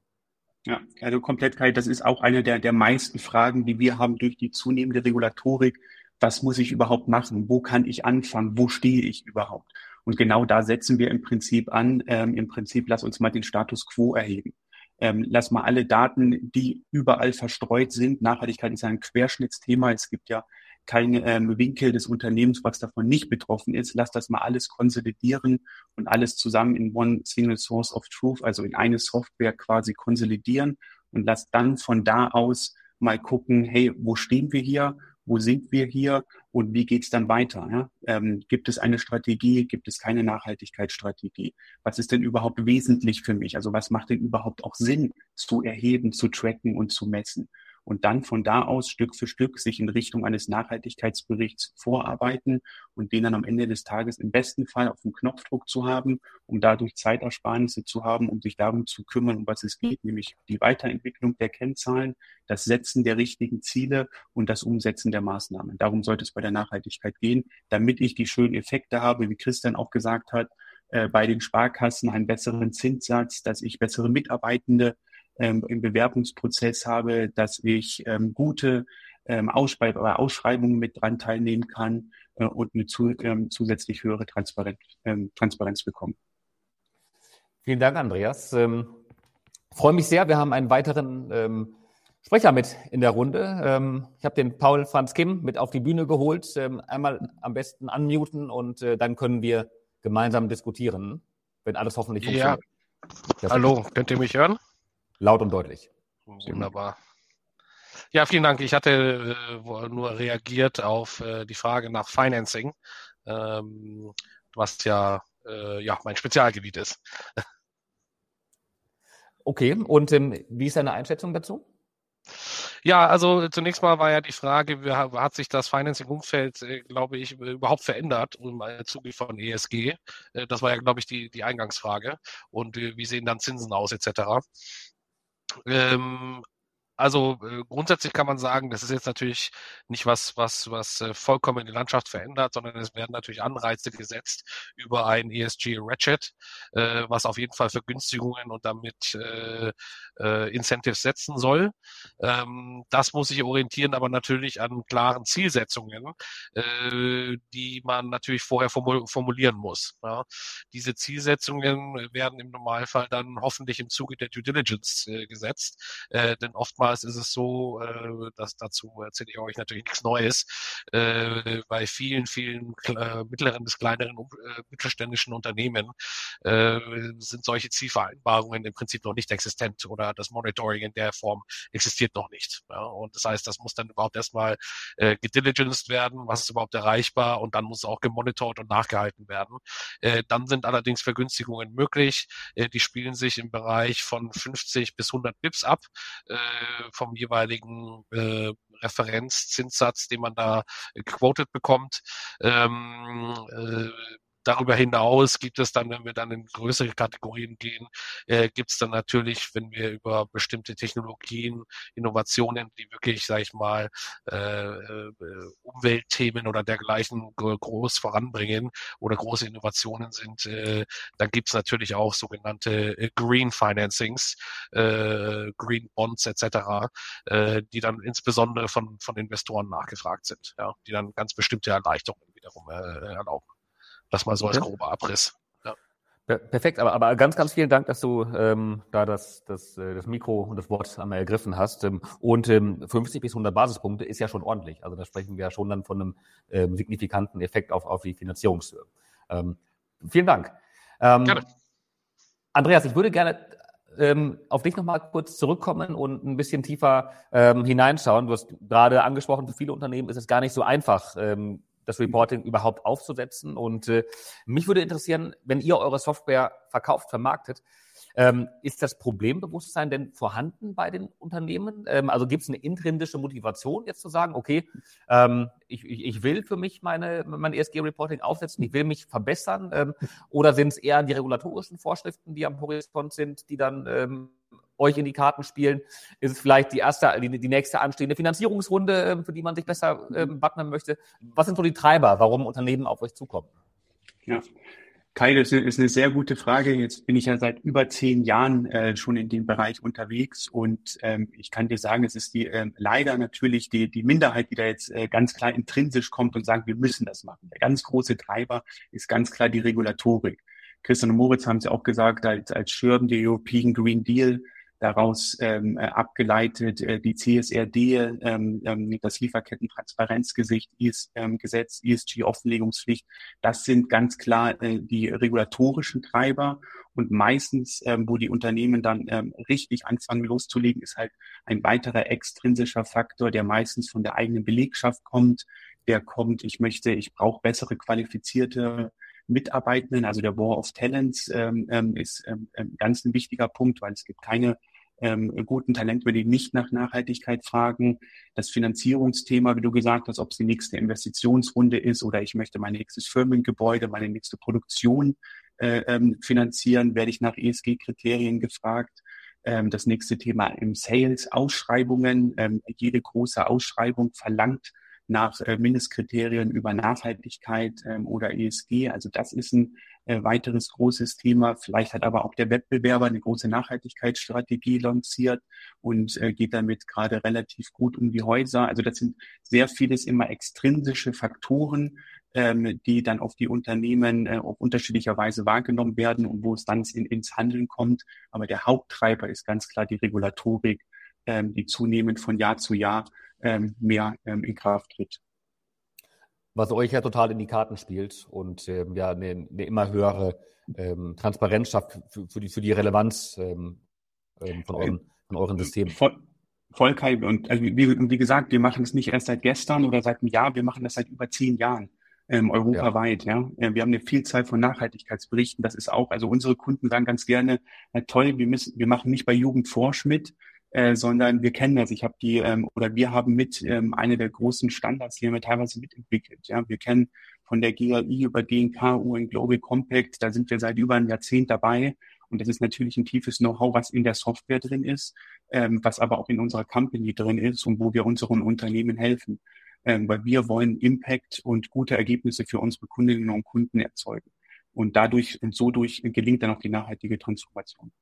Ja, also komplett, Kai, das ist auch eine der, der meisten Fragen, die wir haben durch die zunehmende Regulatorik. Was muss ich überhaupt machen? Wo kann ich anfangen? Wo stehe ich überhaupt? Und genau da setzen wir im Prinzip an. Ähm, Im Prinzip, lass uns mal den Status quo erheben ähm, lass mal alle Daten, die überall verstreut sind. Nachhaltigkeit ist ein Querschnittsthema. Es gibt ja keinen ähm, Winkel des Unternehmens, was davon nicht betroffen ist. Lass das mal alles konsolidieren und alles zusammen in One Single Source of Truth, also in eine Software quasi konsolidieren und lass dann von da aus mal gucken, hey, wo stehen wir hier wo sind wir hier und wie geht's dann weiter? Ja? Ähm, gibt es eine Strategie, gibt es keine Nachhaltigkeitsstrategie? Was ist denn überhaupt wesentlich für mich? Also was macht denn überhaupt auch Sinn zu erheben, zu tracken und zu messen? Und dann von da aus Stück für Stück sich in Richtung eines Nachhaltigkeitsberichts vorarbeiten und den dann am Ende des Tages im besten Fall auf dem Knopfdruck zu haben, um dadurch Zeitersparnisse zu haben, um sich darum zu kümmern, um was es geht, nämlich die Weiterentwicklung der Kennzahlen, das Setzen der richtigen Ziele und das Umsetzen der Maßnahmen. Darum sollte es bei der Nachhaltigkeit gehen, damit ich die schönen Effekte habe, wie Christian auch gesagt hat, äh, bei den Sparkassen einen besseren Zinssatz, dass ich bessere Mitarbeitende ähm, im Bewerbungsprozess habe, dass ich ähm, gute ähm, Ausschreib Ausschreibungen mit dran teilnehmen kann äh, und eine zu, ähm, zusätzlich höhere Transparenz, ähm, Transparenz bekomme. Vielen Dank, Andreas. Ähm, freue mich sehr. Wir haben einen weiteren ähm, Sprecher mit in der Runde. Ähm, ich habe den Paul Franz Kim mit auf die Bühne geholt. Ähm, einmal am besten unmuten und äh, dann können wir gemeinsam diskutieren, wenn alles hoffentlich funktioniert. Ja. Hallo, könnt ihr mich hören? Laut und deutlich. Wunderbar. Ja, vielen Dank. Ich hatte äh, nur reagiert auf äh, die Frage nach Financing, ähm, was ja, äh, ja mein Spezialgebiet ist. Okay, und ähm, wie ist deine Einschätzung dazu? Ja, also zunächst mal war ja die Frage, wie hat sich das Financing-Umfeld, äh, glaube ich, überhaupt verändert im Zuge von ESG? Äh, das war ja, glaube ich, die, die Eingangsfrage. Und äh, wie sehen dann Zinsen aus etc.? Ähm, also äh, grundsätzlich kann man sagen, das ist jetzt natürlich nicht was, was, was äh, vollkommen die Landschaft verändert, sondern es werden natürlich Anreize gesetzt über ein ESG Ratchet, äh, was auf jeden Fall Vergünstigungen und damit äh, äh, Incentives setzen soll. Ähm, das muss sich orientieren, aber natürlich an klaren Zielsetzungen, äh, die man natürlich vorher formulieren muss. Ja. Diese Zielsetzungen werden im Normalfall dann hoffentlich im Zuge der Due Diligence äh, gesetzt, äh, denn oftmals oftmals ist es so, äh, dass dazu erzähle ich euch natürlich nichts Neues, äh, bei vielen, vielen äh, mittleren bis kleineren äh, mittelständischen Unternehmen äh, sind solche Zielvereinbarungen im Prinzip noch nicht existent oder das Monitoring in der Form existiert noch nicht. Ja? Und das heißt, das muss dann überhaupt erstmal äh, gediligenced werden, was ist überhaupt erreichbar und dann muss auch gemonitort und nachgehalten werden. Äh, dann sind allerdings Vergünstigungen möglich. Äh, die spielen sich im Bereich von 50 bis 100 Bips ab. Äh, vom jeweiligen äh, Referenzzinssatz, den man da quoted bekommt. Ähm, äh, Darüber hinaus gibt es dann, wenn wir dann in größere Kategorien gehen, äh, gibt es dann natürlich, wenn wir über bestimmte Technologien, Innovationen, die wirklich, sage ich mal, äh, äh, Umweltthemen oder dergleichen groß voranbringen oder große Innovationen sind, äh, dann gibt es natürlich auch sogenannte äh, Green Financings, äh, Green Bonds etc., äh, die dann insbesondere von, von Investoren nachgefragt sind, ja, die dann ganz bestimmte Erleichterungen wiederum äh, erlauben. Das mal so als grober Abriss. Ja. Perfekt, aber, aber ganz, ganz vielen Dank, dass du ähm, da das, das, äh, das Mikro und das Wort einmal ergriffen hast. Ähm, und ähm, 50 bis 100 Basispunkte ist ja schon ordentlich. Also da sprechen wir ja schon dann von einem ähm, signifikanten Effekt auf, auf die Finanzierungshöhe. Ähm, vielen Dank. Ähm, gerne. Andreas, ich würde gerne ähm, auf dich nochmal kurz zurückkommen und ein bisschen tiefer ähm, hineinschauen. Du hast gerade angesprochen, für viele Unternehmen ist es gar nicht so einfach, ähm, das Reporting überhaupt aufzusetzen. Und äh, mich würde interessieren, wenn ihr eure Software verkauft, vermarktet, ähm, ist das Problembewusstsein denn vorhanden bei den Unternehmen? Ähm, also gibt es eine intrinsische Motivation, jetzt zu sagen, okay, ähm, ich, ich, ich will für mich meine, mein ESG-Reporting aufsetzen, ich will mich verbessern? Ähm, oder sind es eher die regulatorischen Vorschriften, die am Horizont sind, die dann ähm, euch in die Karten spielen? Ist es vielleicht die erste, die, die nächste anstehende Finanzierungsrunde, ähm, für die man sich besser ähm, wappnen möchte? Was sind so die Treiber, warum Unternehmen auf euch zukommen? Ja. Kai, das ist eine sehr gute Frage. Jetzt bin ich ja seit über zehn Jahren äh, schon in dem Bereich unterwegs und ähm, ich kann dir sagen, es ist die ähm, leider natürlich die, die Minderheit, die da jetzt äh, ganz klar intrinsisch kommt und sagt, wir müssen das machen. Der ganz große Treiber ist ganz klar die Regulatorik. Christian und Moritz haben es ja auch gesagt, als, als Schirm der European Green Deal daraus ähm, äh, abgeleitet äh, die CSRD, ähm, ähm, das Lieferkettentransparenzgesetz, ähm, ESG-Offenlegungspflicht. Das sind ganz klar äh, die regulatorischen Treiber. Und meistens, ähm, wo die Unternehmen dann ähm, richtig anfangen loszulegen, ist halt ein weiterer extrinsischer Faktor, der meistens von der eigenen Belegschaft kommt. Der kommt, ich möchte, ich brauche bessere qualifizierte Mitarbeitenden. Also der War of Talents ähm, ähm ist ähm, ähm, ganz ein wichtiger Punkt, weil es gibt keine ähm, guten Talente, die nicht nach Nachhaltigkeit fragen. Das Finanzierungsthema, wie du gesagt hast, ob es die nächste Investitionsrunde ist oder ich möchte mein nächstes Firmengebäude, meine nächste Produktion äh, ähm, finanzieren, werde ich nach ESG-Kriterien gefragt. Ähm, das nächste Thema im Sales, Ausschreibungen. Ähm, jede große Ausschreibung verlangt nach äh, Mindestkriterien über Nachhaltigkeit ähm, oder ESG. Also das ist ein äh, weiteres großes Thema. Vielleicht hat aber auch der Wettbewerber eine große Nachhaltigkeitsstrategie lanciert und äh, geht damit gerade relativ gut um die Häuser. Also das sind sehr vieles immer extrinsische Faktoren, ähm, die dann auf die Unternehmen äh, auf unterschiedlicher Weise wahrgenommen werden und wo es dann in, ins Handeln kommt. Aber der Haupttreiber ist ganz klar die Regulatorik, ähm, die zunehmend von Jahr zu Jahr ähm, mehr ähm, in Kraft tritt. Was euch ja total in die Karten spielt und ähm, ja eine, eine, immer höhere ähm, Transparenz schafft für, für, die, für die Relevanz ähm, ähm von, euren, von euren Systemen. Voll, voll Kai. Und also wie, wie gesagt, wir machen es nicht erst seit gestern oder seit einem Jahr, wir machen das seit über zehn Jahren ähm, europaweit. Ja. ja. Wir haben eine Vielzahl von Nachhaltigkeitsberichten. Das ist auch, also unsere Kunden sagen ganz gerne, na toll, wir, müssen, wir machen nicht bei Jugend Forsch mit, äh, sondern wir kennen das. Ich habe die ähm, oder wir haben mit ähm, eine der großen Standards, haben wir teilweise mitentwickelt. Ja, wir kennen von der GRI über DNK, UN Global Compact, da sind wir seit über einem Jahrzehnt dabei. Und das ist natürlich ein tiefes Know-how, was in der Software drin ist, ähm, was aber auch in unserer Company drin ist und wo wir unseren Unternehmen helfen. Ähm, weil wir wollen Impact und gute Ergebnisse für unsere Kundinnen und Kunden erzeugen. Und dadurch und so durch gelingt dann auch die nachhaltige Transformation.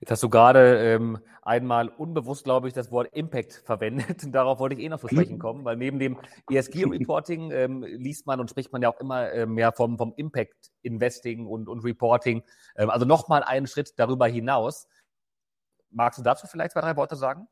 Jetzt hast du gerade ähm, einmal unbewusst, glaube ich, das Wort Impact verwendet. Darauf wollte ich eh noch zu sprechen kommen, weil neben dem ESG-Reporting ähm, liest man und spricht man ja auch immer äh, mehr vom, vom Impact-Investing und, und Reporting. Ähm, also nochmal einen Schritt darüber hinaus. Magst du dazu vielleicht zwei, drei Worte sagen?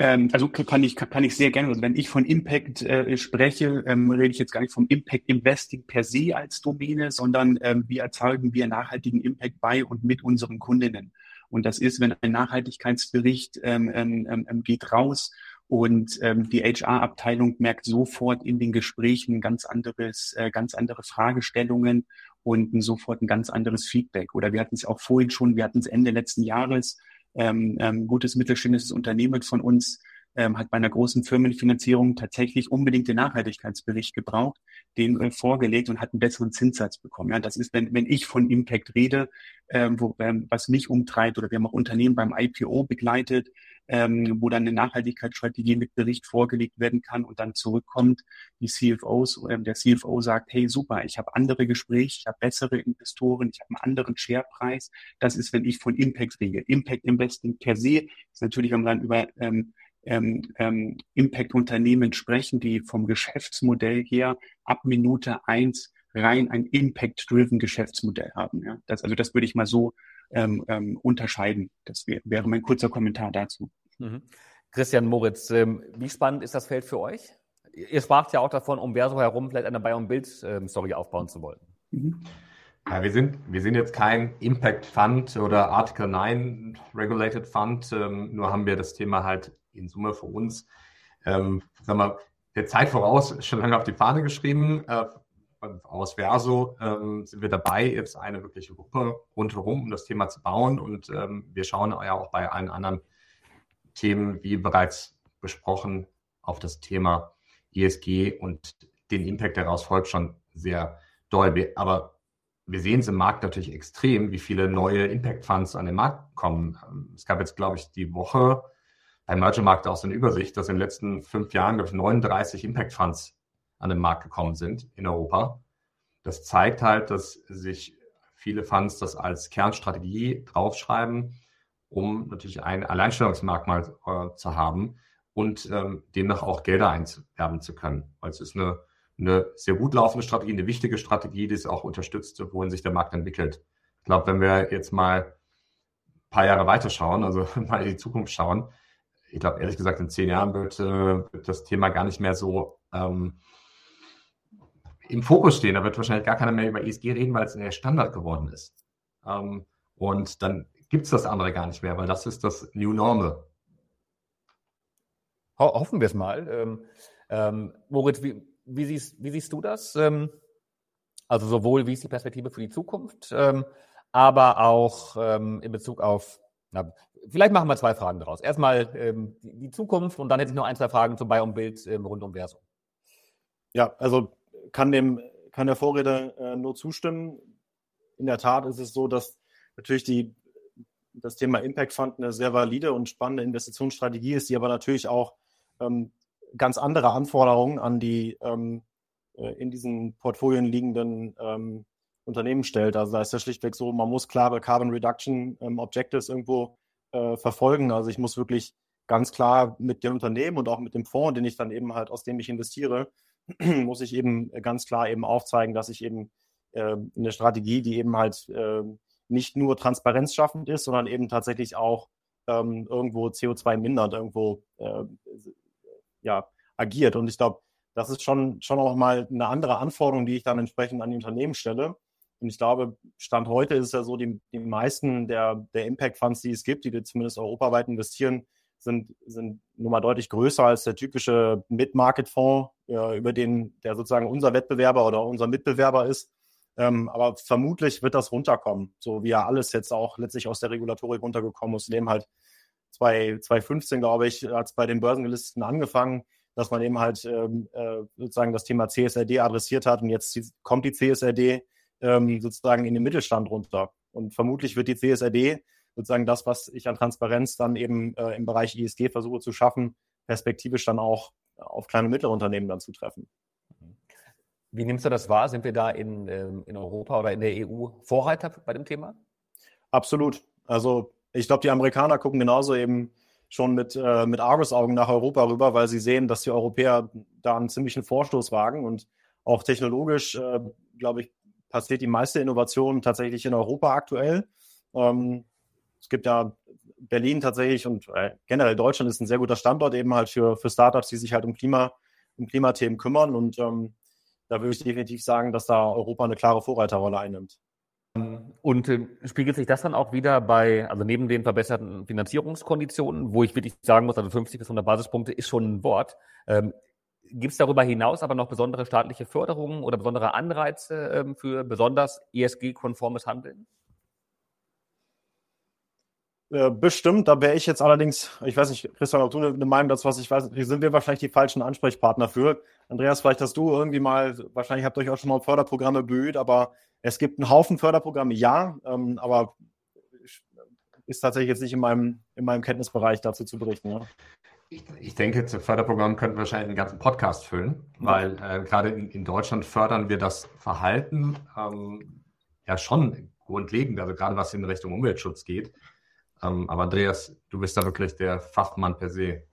Ähm, also kann ich, kann ich sehr gerne. Also wenn ich von Impact äh, spreche, ähm, rede ich jetzt gar nicht vom Impact Investing per se als Domäne, sondern ähm, wie erzeugen wir nachhaltigen Impact bei und mit unseren Kundinnen. Und das ist, wenn ein Nachhaltigkeitsbericht ähm, ähm, ähm, geht raus und ähm, die HR-Abteilung merkt sofort in den Gesprächen ganz anderes, äh, ganz andere Fragestellungen und sofort ein ganz anderes Feedback. Oder wir hatten es auch vorhin schon, wir hatten es Ende letzten Jahres, ähm, ähm, gutes mittelständisches Unternehmen von uns ähm, hat bei einer großen Firmenfinanzierung tatsächlich unbedingt den Nachhaltigkeitsbericht gebraucht, den äh, vorgelegt und hat einen besseren Zinssatz bekommen. Ja, das ist, wenn, wenn ich von Impact rede, ähm, wo, ähm, was mich umtreibt, oder wir haben auch Unternehmen beim IPO begleitet, ähm, wo dann eine Nachhaltigkeitsstrategie mit Bericht vorgelegt werden kann und dann zurückkommt, die CFOs, ähm, der CFO sagt, hey super, ich habe andere Gespräche, ich habe bessere Investoren, ich habe einen anderen Sharepreis. Das ist, wenn ich von Impact rede. Impact Investing per se ist natürlich, wenn man dann über ähm, ähm, ähm, Impact-Unternehmen sprechen, die vom Geschäftsmodell her ab Minute eins rein ein Impact-driven Geschäftsmodell haben. Ja? Das, also das würde ich mal so ähm, ähm, unterscheiden. Das wär, wäre mein kurzer Kommentar dazu. Mhm. Christian Moritz, ähm, wie spannend ist das Feld für euch? Ihr spracht ja auch davon, um Verso herum vielleicht eine Buy-on-Build-Story aufbauen zu wollen. Mhm. Ja, wir sind, wir sind jetzt kein Impact Fund oder Article 9 Regulated Fund, ähm, nur haben wir das Thema halt in Summe für uns, ähm, sagen wir, der Zeit voraus schon lange auf die Fahne geschrieben. Äh, aus Verso ähm, sind wir dabei, jetzt eine wirkliche Gruppe rundherum, um das Thema zu bauen. Und ähm, wir schauen ja auch bei allen anderen Themen, wie bereits besprochen, auf das Thema ESG und den Impact daraus folgt schon sehr doll. Aber wir sehen es im Markt natürlich extrem, wie viele neue Impact Funds an den Markt kommen. Es gab jetzt, glaube ich, die Woche beim Merger Markt auch so Übersicht, dass in den letzten fünf Jahren 39 Impact Funds an den Markt gekommen sind in Europa. Das zeigt halt, dass sich viele Funds das als Kernstrategie draufschreiben, um natürlich ein Alleinstellungsmerkmal äh, zu haben und ähm, demnach auch Gelder einwerben zu können. Weil es ist eine, eine sehr gut laufende Strategie, eine wichtige Strategie, die es auch unterstützt, wohin sich der Markt entwickelt. Ich glaube, wenn wir jetzt mal ein paar Jahre weiterschauen, also mal in die Zukunft schauen, ich glaube, ehrlich gesagt, in zehn Jahren wird, äh, wird das Thema gar nicht mehr so ähm, im Fokus stehen. Da wird wahrscheinlich gar keiner mehr über ESG reden, weil es der Standard geworden ist. Ähm, und dann gibt es das andere gar nicht mehr, weil das ist das New Normal. Ho hoffen wir es mal. Ähm, ähm, Moritz, wie, wie, siehst, wie, siehst, du das? Ähm, also sowohl wie ist die Perspektive für die Zukunft, ähm, aber auch in Bezug auf, na, vielleicht machen wir zwei Fragen daraus. Erstmal ähm, die, Zukunft und dann hätte ich noch ein, zwei Fragen zum Buy und Bild rund um Verso. Ja, also kann dem kann der Vorredner äh, nur zustimmen. In der Tat ist es so, dass natürlich die, das Thema Impact Fund eine sehr valide und spannende Investitionsstrategie ist, die aber natürlich auch ähm, ganz andere Anforderungen an die ähm, äh, in diesen Portfolien liegenden ähm, Unternehmen stellt. Also da ist ja schlichtweg so, man muss klare Carbon Reduction ähm, Objectives irgendwo äh, verfolgen. Also ich muss wirklich ganz klar mit dem Unternehmen und auch mit dem Fonds, den ich dann eben halt, aus dem ich investiere, muss ich eben ganz klar eben aufzeigen, dass ich eben äh, eine Strategie, die eben halt äh, nicht nur transparenzschaffend ist, sondern eben tatsächlich auch ähm, irgendwo CO2 mindert, irgendwo äh, ja, agiert. Und ich glaube, das ist schon, schon auch mal eine andere Anforderung, die ich dann entsprechend an die Unternehmen stelle. Und ich glaube, Stand heute ist es ja so, die, die meisten der, der Impact Funds, die es gibt, die zumindest europaweit investieren, sind, sind nun mal deutlich größer als der typische Mid-Market-Fonds, ja, über den, der sozusagen unser Wettbewerber oder unser Mitbewerber ist. Ähm, aber vermutlich wird das runterkommen, so wie ja alles jetzt auch letztlich aus der Regulatorik runtergekommen ist, indem halt 2015, glaube ich, hat es bei den Börsengelisteten angefangen, dass man eben halt ähm, äh, sozusagen das Thema CSRD adressiert hat und jetzt kommt die CSRD ähm, sozusagen in den Mittelstand runter. Und vermutlich wird die CSRD sozusagen das, was ich an Transparenz dann eben äh, im Bereich ISG versuche zu schaffen, perspektivisch dann auch auf kleine und mittlere Unternehmen dann zu treffen. Wie nimmst du das wahr? Sind wir da in, ähm, in Europa oder in der EU Vorreiter bei dem Thema? Absolut. Also ich glaube, die Amerikaner gucken genauso eben schon mit, äh, mit Argusaugen nach Europa rüber, weil sie sehen, dass die Europäer da einen ziemlichen Vorstoß wagen und auch technologisch, äh, glaube ich, passiert die meiste Innovation tatsächlich in Europa aktuell. Ähm, es gibt ja Berlin tatsächlich und äh, generell Deutschland ist ein sehr guter Standort eben halt für, für Startups, die sich halt um Klima, um Klimathemen kümmern und ähm, da würde ich definitiv sagen, dass da Europa eine klare Vorreiterrolle einnimmt. Und äh, spiegelt sich das dann auch wieder bei, also neben den verbesserten Finanzierungskonditionen, wo ich wirklich sagen muss, also 50 bis 100 Basispunkte ist schon ein Wort. Ähm, Gibt es darüber hinaus aber noch besondere staatliche Förderungen oder besondere Anreize ähm, für besonders ESG-konformes Handeln? Äh, bestimmt, da wäre ich jetzt allerdings, ich weiß nicht, Christian, ob du eine Meinung dazu hast, ich weiß, hier sind wir wahrscheinlich die falschen Ansprechpartner für. Andreas, vielleicht hast du irgendwie mal, wahrscheinlich habt ihr euch auch schon mal Förderprogramme bemüht, aber es gibt einen Haufen Förderprogramme, ja, ähm, aber ist tatsächlich jetzt nicht in meinem, in meinem Kenntnisbereich dazu zu berichten. Ja. Ich, ich, denke, zu Förderprogrammen könnten wir wahrscheinlich einen ganzen Podcast füllen, weil äh, gerade in, in, Deutschland fördern wir das Verhalten ähm, ja schon grundlegend, also gerade was in Richtung Umweltschutz geht. Ähm, aber Andreas, du bist da wirklich der Fachmann per se.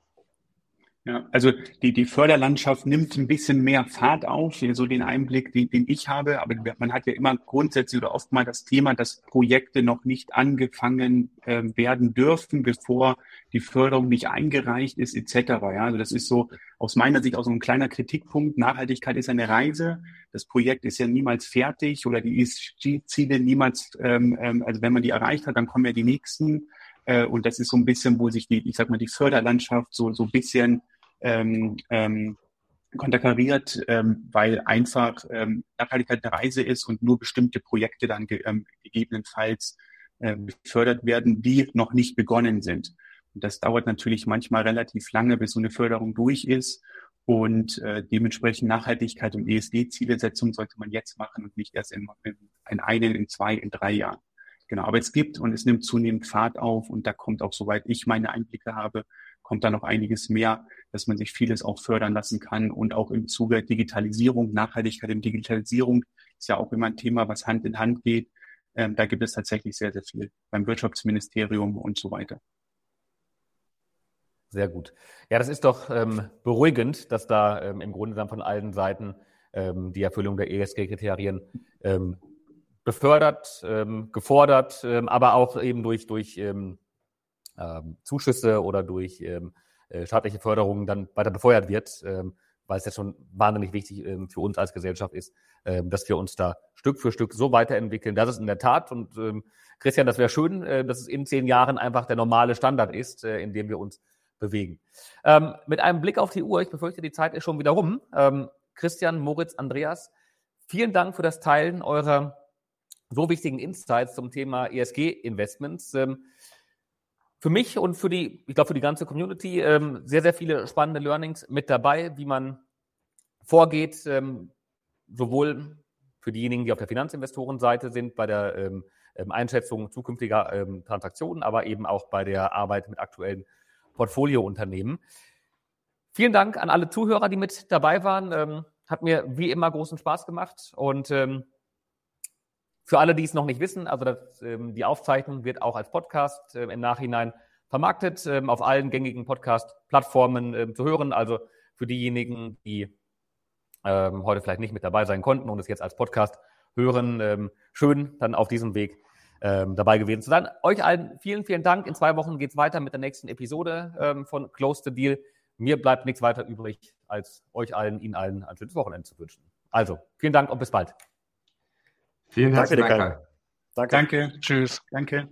Ja, also die, die Förderlandschaft nimmt ein bisschen mehr Fahrt auf, so den Einblick, den, den ich habe. Aber man hat ja immer grundsätzlich oder oft mal das Thema, dass Projekte noch nicht angefangen äh, werden dürfen, bevor die Förderung nicht eingereicht ist, etc. Ja, also das ist so aus meiner Sicht auch so ein kleiner Kritikpunkt. Nachhaltigkeit ist eine Reise. Das Projekt ist ja niemals fertig oder die ESG-Ziele niemals, ähm, ähm, also wenn man die erreicht hat, dann kommen ja die nächsten. Äh, und das ist so ein bisschen, wo sich die, ich sag mal, die Förderlandschaft so, so ein bisschen ähm, ähm, konterkariert, ähm, weil einfach ähm, Nachhaltigkeit eine Reise ist und nur bestimmte Projekte dann ge ähm, gegebenenfalls äh, werden, die noch nicht begonnen sind. Und das dauert natürlich manchmal relativ lange, bis so eine Förderung durch ist. Und äh, dementsprechend Nachhaltigkeit und ESG-Zielesetzung sollte man jetzt machen und nicht erst in, in, in einen, in zwei, in drei Jahren. Genau, aber es gibt und es nimmt zunehmend Fahrt auf und da kommt auch, soweit ich meine Einblicke habe, kommt da noch einiges mehr, dass man sich vieles auch fördern lassen kann und auch im Zuge Digitalisierung, Nachhaltigkeit in Digitalisierung ist ja auch immer ein Thema, was Hand in Hand geht. Ähm, da gibt es tatsächlich sehr, sehr viel beim Wirtschaftsministerium und so weiter. Sehr gut. Ja, das ist doch ähm, beruhigend, dass da ähm, im Grunde dann von allen Seiten ähm, die Erfüllung der ESG-Kriterien ähm, befördert, ähm, gefordert, aber auch eben durch, durch Zuschüsse oder durch ähm, äh, staatliche Förderungen dann weiter befeuert wird. Ähm, weil es ja schon wahnsinnig wichtig ähm, für uns als Gesellschaft ist, ähm, dass wir uns da Stück für Stück so weiterentwickeln. Das ist in der Tat, und ähm, Christian, das wäre schön, äh, dass es in zehn Jahren einfach der normale Standard ist, äh, in dem wir uns bewegen. Ähm, mit einem Blick auf die Uhr, ich befürchte, die Zeit ist schon wieder rum. Ähm, Christian, Moritz, Andreas, vielen Dank für das Teilen eurer so wichtigen Insights zum Thema ESG-Investments. Ähm, für mich und für die, ich glaube, für die ganze Community ähm, sehr, sehr viele spannende Learnings mit dabei, wie man vorgeht, ähm, sowohl für diejenigen, die auf der Finanzinvestorenseite sind, bei der ähm, ähm Einschätzung zukünftiger ähm, Transaktionen, aber eben auch bei der Arbeit mit aktuellen Portfoliounternehmen. Vielen Dank an alle Zuhörer, die mit dabei waren. Ähm, hat mir wie immer großen Spaß gemacht und für alle, die es noch nicht wissen, also das, ähm, die Aufzeichnung wird auch als Podcast äh, im Nachhinein vermarktet, ähm, auf allen gängigen Podcast-Plattformen äh, zu hören. Also für diejenigen, die ähm, heute vielleicht nicht mit dabei sein konnten und es jetzt als Podcast hören, ähm, schön dann auf diesem Weg ähm, dabei gewesen zu sein. Euch allen vielen, vielen Dank. In zwei Wochen geht es weiter mit der nächsten Episode ähm, von Close the Deal. Mir bleibt nichts weiter übrig, als euch allen, Ihnen allen ein schönes Wochenende zu wünschen. Also, vielen Dank und bis bald. Vielen herzlichen Dank. Danke. Danke. Tschüss. Danke.